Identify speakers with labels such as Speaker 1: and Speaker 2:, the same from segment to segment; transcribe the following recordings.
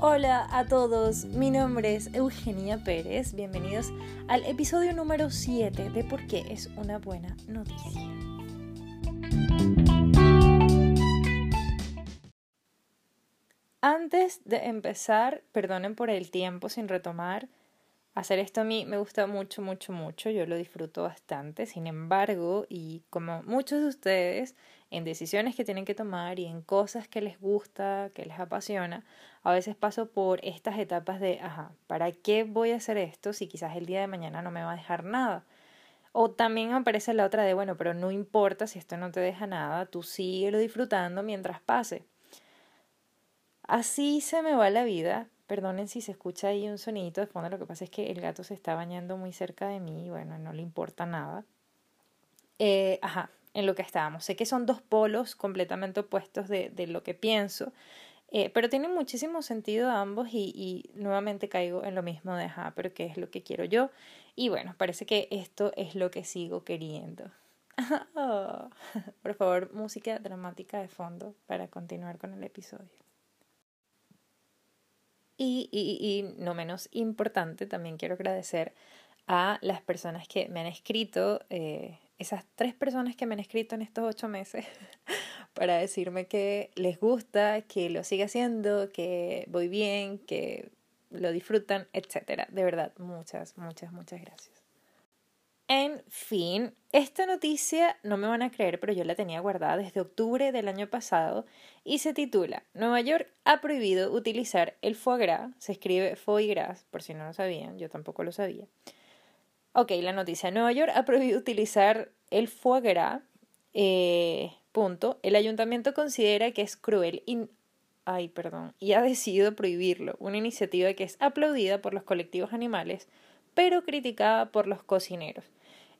Speaker 1: Hola a todos, mi nombre es Eugenia Pérez, bienvenidos al episodio número 7 de por qué es una buena noticia. Antes de empezar, perdonen por el tiempo sin retomar, hacer esto a mí me gusta mucho, mucho, mucho, yo lo disfruto bastante, sin embargo, y como muchos de ustedes, en decisiones que tienen que tomar y en cosas que les gusta, que les apasiona, a veces paso por estas etapas de, ajá, ¿para qué voy a hacer esto si quizás el día de mañana no me va a dejar nada? O también aparece la otra de, bueno, pero no importa si esto no te deja nada, tú síguelo disfrutando mientras pase. Así se me va la vida, Perdonen si se escucha ahí un sonidito de fondo, lo que pasa es que el gato se está bañando muy cerca de mí y bueno, no le importa nada. Eh, ajá, en lo que estábamos. Sé que son dos polos completamente opuestos de, de lo que pienso, eh, pero tienen muchísimo sentido ambos y, y, nuevamente caigo en lo mismo de, ajá, pero ¿qué es lo que quiero yo? Y bueno, parece que esto es lo que sigo queriendo. Por favor, música dramática de fondo para continuar con el episodio. Y, y, y, no menos importante, también quiero agradecer a las personas que me han escrito, eh, esas tres personas que me han escrito en estos ocho meses, para decirme que les gusta, que lo sigue haciendo, que voy bien, que lo disfrutan, etc. De verdad, muchas, muchas, muchas gracias. En fin, esta noticia no me van a creer, pero yo la tenía guardada desde octubre del año pasado y se titula Nueva York ha prohibido utilizar el foie gras, se escribe foie gras, por si no lo sabían, yo tampoco lo sabía. Ok, la noticia, Nueva York ha prohibido utilizar el foie gras, eh, El ayuntamiento considera que es cruel y, ay, perdón, y ha decidido prohibirlo, una iniciativa que es aplaudida por los colectivos animales, pero criticada por los cocineros.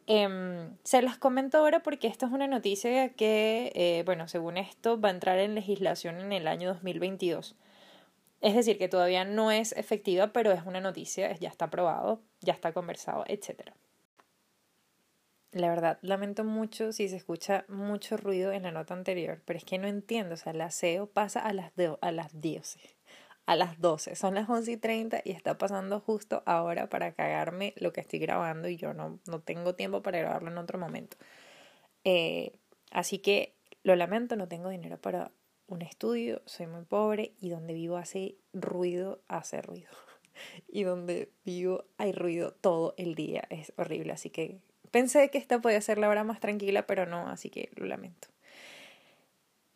Speaker 1: Eh, se las comento ahora porque esta es una noticia que, eh, bueno, según esto, va a entrar en legislación en el año 2022. Es decir, que todavía no es efectiva, pero es una noticia, ya está aprobado, ya está conversado, etc. La verdad, lamento mucho si se escucha mucho ruido en la nota anterior, pero es que no entiendo, o sea, el aseo pasa a las, a las dioses a las 12. Son las 11 y 30 y está pasando justo ahora para cagarme lo que estoy grabando y yo no, no tengo tiempo para grabarlo en otro momento. Eh, así que lo lamento, no tengo dinero para un estudio, soy muy pobre y donde vivo hace ruido, hace ruido. Y donde vivo hay ruido todo el día, es horrible. Así que pensé que esta podía ser la hora más tranquila, pero no, así que lo lamento.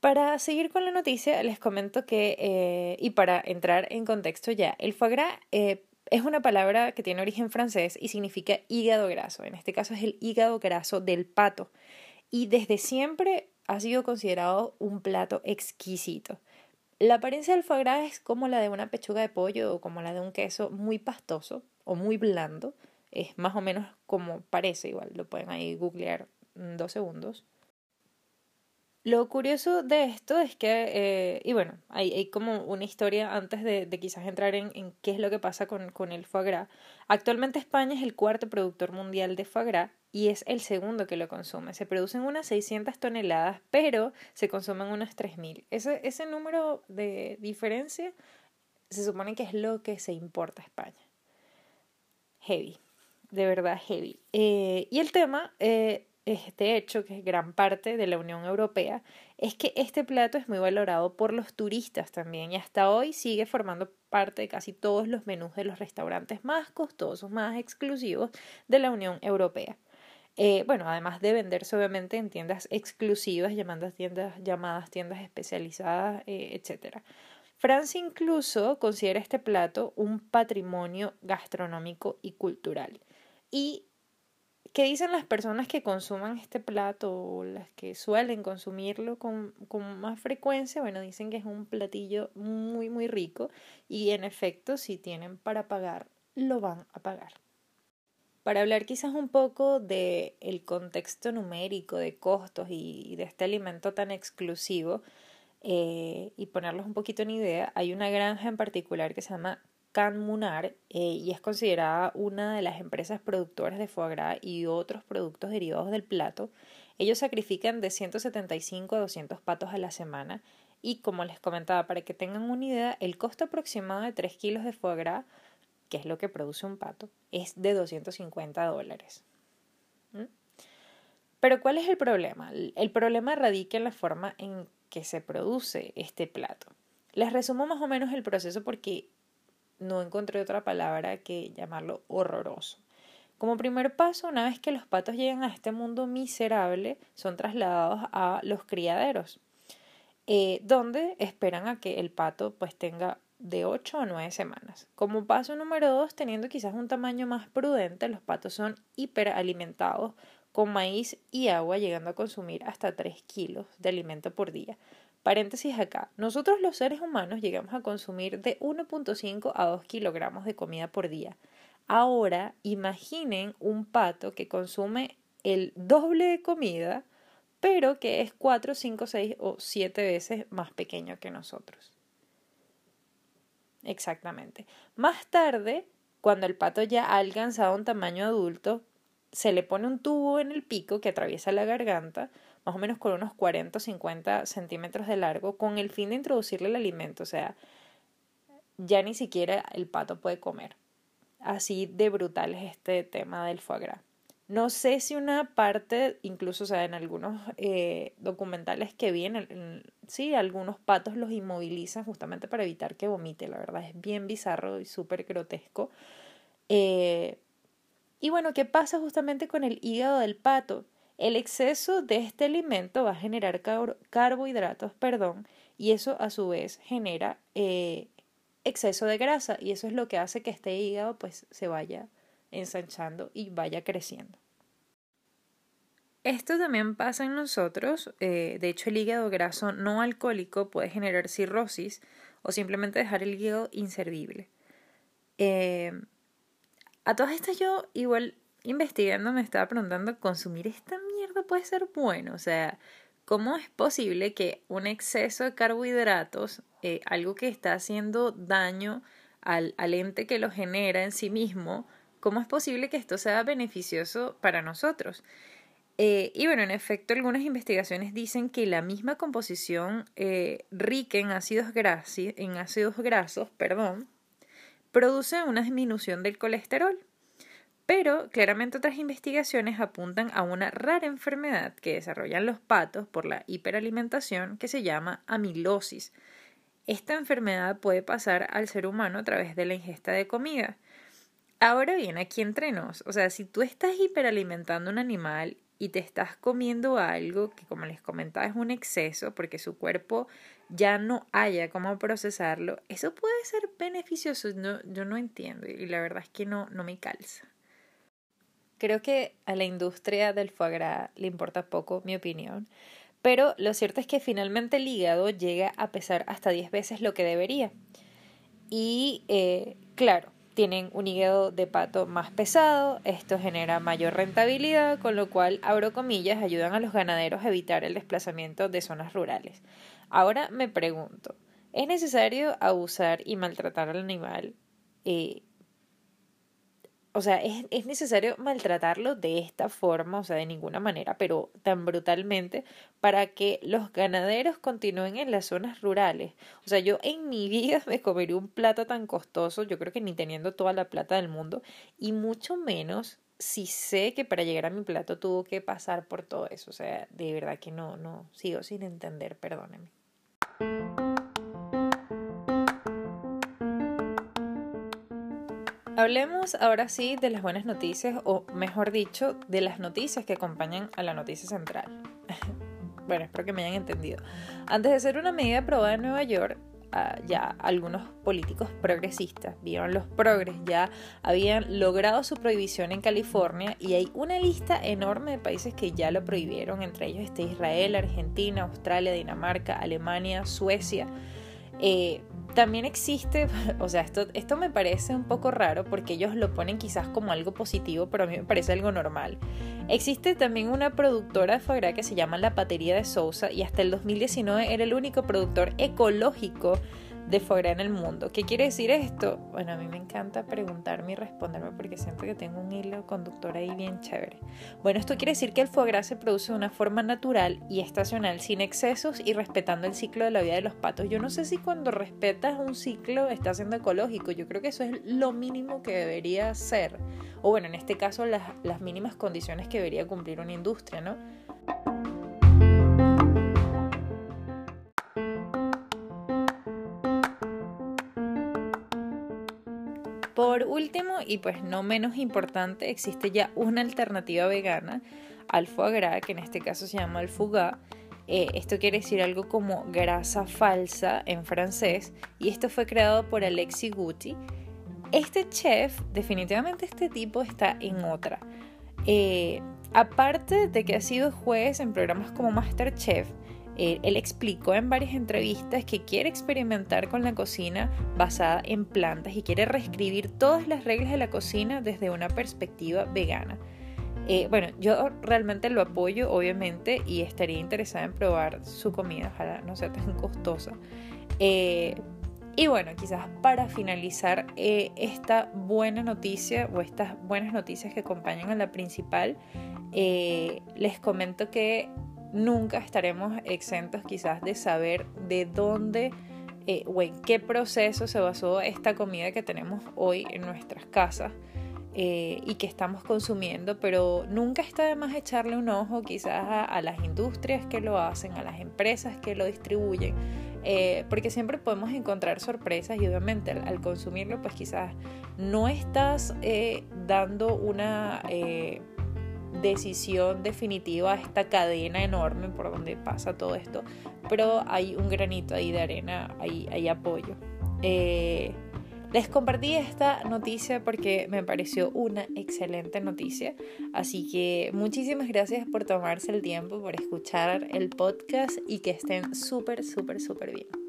Speaker 1: Para seguir con la noticia, les comento que, eh, y para entrar en contexto ya, el foie gras eh, es una palabra que tiene origen francés y significa hígado graso. En este caso es el hígado graso del pato. Y desde siempre ha sido considerado un plato exquisito. La apariencia del foie gras es como la de una pechuga de pollo o como la de un queso muy pastoso o muy blando. Es más o menos como parece, igual lo pueden ahí googlear dos segundos. Lo curioso de esto es que, eh, y bueno, hay, hay, como una historia antes de, de quizás entrar en, en, qué es lo que pasa con, con, el foie gras. Actualmente España es el cuarto productor mundial de foie gras y es el segundo que lo consume. Se producen unas 600 toneladas, pero se consumen unas 3.000. Ese, ese número de diferencia se supone que es lo que se importa a España. Heavy, de verdad heavy. Eh, y el tema... Este hecho, que es gran parte de la Unión Europea, es que este plato es muy valorado por los turistas también y hasta hoy sigue formando parte de casi todos los menús de los restaurantes más costosos, más exclusivos de la Unión Europea. Eh, bueno, además de venderse obviamente en tiendas exclusivas, llamadas tiendas, llamadas tiendas especializadas, eh, etc. Francia incluso considera este plato un patrimonio gastronómico y cultural. Y ¿Qué dicen las personas que consuman este plato o las que suelen consumirlo con, con, más frecuencia? Bueno, dicen que es un platillo muy, muy rico y en efecto, si tienen para pagar, lo van a pagar. Para hablar quizás un poco del el contexto numérico de costos y, de este alimento tan exclusivo eh, y ponerlos un poquito en idea, hay una granja en particular que se llama Can Munar eh, y es considerada una de las empresas productoras de foie gras y otros productos derivados del plato. Ellos sacrifican de 175 a 200 patos a la semana Y como les comentaba, para que tengan una idea, el costo aproximado de 3 kilos de foie gras, que es lo que produce un pato, es de 250 dólares. ¿Mm? Pero ¿cuál es el problema? El problema radica en la forma en que se produce este plato. Les resumo más o menos el proceso porque no encontré otra palabra que llamarlo horroroso. Como primer paso, una vez que los patos llegan a este mundo miserable, son trasladados a los criaderos, eh, donde esperan a que el pato pues tenga de 8 a 9 semanas. Como paso número 2, teniendo quizás un tamaño más prudente, los patos son hiperalimentados con maíz y agua, llegando a consumir hasta 3 kilos de alimento por día. Paréntesis acá, nosotros los seres humanos llegamos a consumir de 1.5 a 2 kilogramos de comida por día. Ahora imaginen un pato que consume el doble de comida, pero que es 4, 5, 6 o 7 veces más pequeño que nosotros. Exactamente. Más tarde, cuando el pato ya ha alcanzado un tamaño adulto, se le pone un tubo en el pico que atraviesa la garganta, más o menos con unos 40 o 50 centímetros de largo, con el fin de introducirle el alimento. O sea, ya ni siquiera el pato puede comer. Así de brutal es este tema del foie gras. No sé si una parte, incluso o sea, en algunos eh, documentales que vi, sí, algunos patos los inmovilizan justamente para evitar que vomite. La verdad es bien bizarro y súper grotesco. Eh, y bueno, ¿qué pasa justamente con el hígado del pato? El exceso de este alimento va a generar carbohidratos, perdón, y eso a su vez genera eh, exceso de grasa y eso es lo que hace que este hígado pues se vaya ensanchando y vaya creciendo. Esto también pasa en nosotros, eh, de hecho el hígado graso no alcohólico puede generar cirrosis o simplemente dejar el hígado inservible. Eh, a todas estas yo igual investigando me estaba preguntando, ¿consumir esta mierda puede ser bueno? O sea, ¿cómo es posible que un exceso de carbohidratos, eh, algo que está haciendo daño al, al ente que lo genera en sí mismo, cómo es posible que esto sea beneficioso para nosotros? Eh, y bueno, en efecto, algunas investigaciones dicen que la misma composición eh, rica en ácidos, en ácidos grasos perdón, produce una disminución del colesterol. Pero claramente otras investigaciones apuntan a una rara enfermedad que desarrollan los patos por la hiperalimentación que se llama amilosis. Esta enfermedad puede pasar al ser humano a través de la ingesta de comida. Ahora bien, aquí entre nos, o sea, si tú estás hiperalimentando un animal y te estás comiendo algo que como les comentaba es un exceso porque su cuerpo ya no haya cómo procesarlo, eso puede ser beneficioso. No, yo no entiendo y la verdad es que no, no me calza. Creo que a la industria del foie gras le importa poco mi opinión, pero lo cierto es que finalmente el hígado llega a pesar hasta 10 veces lo que debería. Y eh, claro, tienen un hígado de pato más pesado, esto genera mayor rentabilidad, con lo cual, abro comillas, ayudan a los ganaderos a evitar el desplazamiento de zonas rurales. Ahora me pregunto, ¿es necesario abusar y maltratar al animal eh, o sea, es, es, necesario maltratarlo de esta forma, o sea, de ninguna manera, pero tan brutalmente, para que los ganaderos continúen en las zonas rurales. O sea, yo en mi vida me comería un plato tan costoso, yo creo que ni teniendo toda la plata del mundo, y mucho menos si sé que para llegar a mi plato tuvo que pasar por todo eso. O sea, de verdad que no, no, sigo sin entender, perdónenme. Hablemos ahora sí de las buenas noticias, o mejor dicho, de las noticias que acompañan a la noticia central. bueno, espero que me hayan entendido. Antes de ser una medida aprobada en Nueva York, ah, ya algunos políticos progresistas, vieron los progres, ya habían logrado su prohibición en California y hay una lista enorme de países que ya lo prohibieron, entre ellos está Israel, Argentina, Australia, Dinamarca, Alemania, Suecia. Eh, también existe, o sea, esto, esto me parece un poco raro porque ellos lo ponen quizás como algo positivo, pero a mí me parece algo normal. Existe también una productora de foie que se llama La Patería de Sousa y hasta el 2019 era el único productor ecológico de foie gras en el mundo. ¿Qué quiere decir esto? Bueno, a mí me encanta preguntarme y responderme porque siento que tengo un hilo conductor ahí bien chévere. Bueno, esto quiere decir que el foie gras se produce de una forma natural y estacional, sin excesos y respetando el ciclo de la vida de los patos. Yo no sé si cuando respetas un ciclo está siendo ecológico, yo creo que eso es lo mínimo que debería ser. O bueno, en este caso las, las mínimas condiciones que debería cumplir una industria, ¿no? Y pues no menos importante, existe ya una alternativa vegana al foie gras, que en este caso se llama el fouga. Eh, esto quiere decir algo como grasa falsa en francés, y esto fue creado por Alexi Guti. Este chef, definitivamente este tipo está en otra. Eh, aparte de que ha sido juez en programas como Masterchef, eh, él explicó en varias entrevistas que quiere experimentar con la cocina basada en plantas y quiere reescribir todas las reglas de la cocina desde una perspectiva vegana. Eh, bueno, yo realmente lo apoyo, obviamente, y estaría interesada en probar su comida, ojalá no sea tan costosa. Eh, y bueno, quizás para finalizar esta buena noticia o estas buenas noticias que acompañan a la principal, les comento que nunca estaremos exentos quizás de saber de dónde eh, o en qué proceso se basó esta comida que tenemos hoy en nuestras casas eh, y que estamos consumiendo, pero nunca está de más echarle un ojo quizás a, las industrias que lo hacen, a las empresas que lo distribuyen, eh, porque siempre podemos encontrar sorpresas y obviamente al, consumirlo pues quizás no estás dando una decisión definitiva esta cadena enorme por donde pasa todo esto, pero hay un granito ahí de arena, hay, hay apoyo. Eh, les compartí esta noticia porque me pareció una excelente noticia, así que muchísimas gracias por tomarse el tiempo, por escuchar el podcast y que estén súper, súper, súper bien.